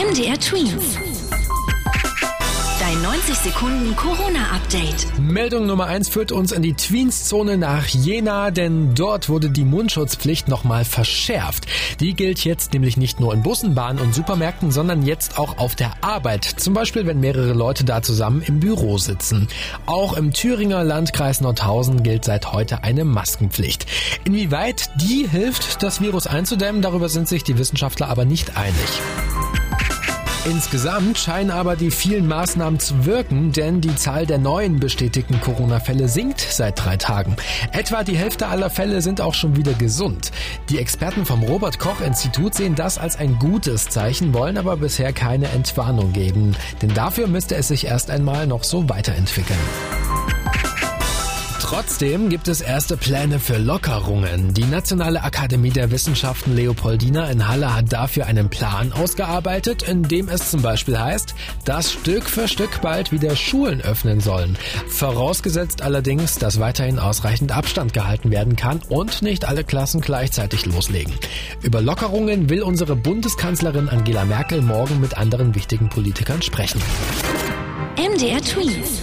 MDR Twins. Dein 90 Sekunden Corona-Update. Meldung Nummer 1 führt uns in die Tweens-Zone nach Jena, denn dort wurde die Mundschutzpflicht nochmal verschärft. Die gilt jetzt nämlich nicht nur in Bussen, Bahnen und Supermärkten, sondern jetzt auch auf der Arbeit. Zum Beispiel, wenn mehrere Leute da zusammen im Büro sitzen. Auch im Thüringer Landkreis Nordhausen gilt seit heute eine Maskenpflicht. Inwieweit die hilft, das Virus einzudämmen, darüber sind sich die Wissenschaftler aber nicht einig. Insgesamt scheinen aber die vielen Maßnahmen zu wirken, denn die Zahl der neuen bestätigten Corona-Fälle sinkt seit drei Tagen. Etwa die Hälfte aller Fälle sind auch schon wieder gesund. Die Experten vom Robert Koch Institut sehen das als ein gutes Zeichen, wollen aber bisher keine Entwarnung geben. Denn dafür müsste es sich erst einmal noch so weiterentwickeln. Trotzdem gibt es erste Pläne für Lockerungen. Die Nationale Akademie der Wissenschaften Leopoldina in Halle hat dafür einen Plan ausgearbeitet, in dem es zum Beispiel heißt, dass Stück für Stück bald wieder Schulen öffnen sollen. Vorausgesetzt allerdings, dass weiterhin ausreichend Abstand gehalten werden kann und nicht alle Klassen gleichzeitig loslegen. Über Lockerungen will unsere Bundeskanzlerin Angela Merkel morgen mit anderen wichtigen Politikern sprechen. MDR Twins.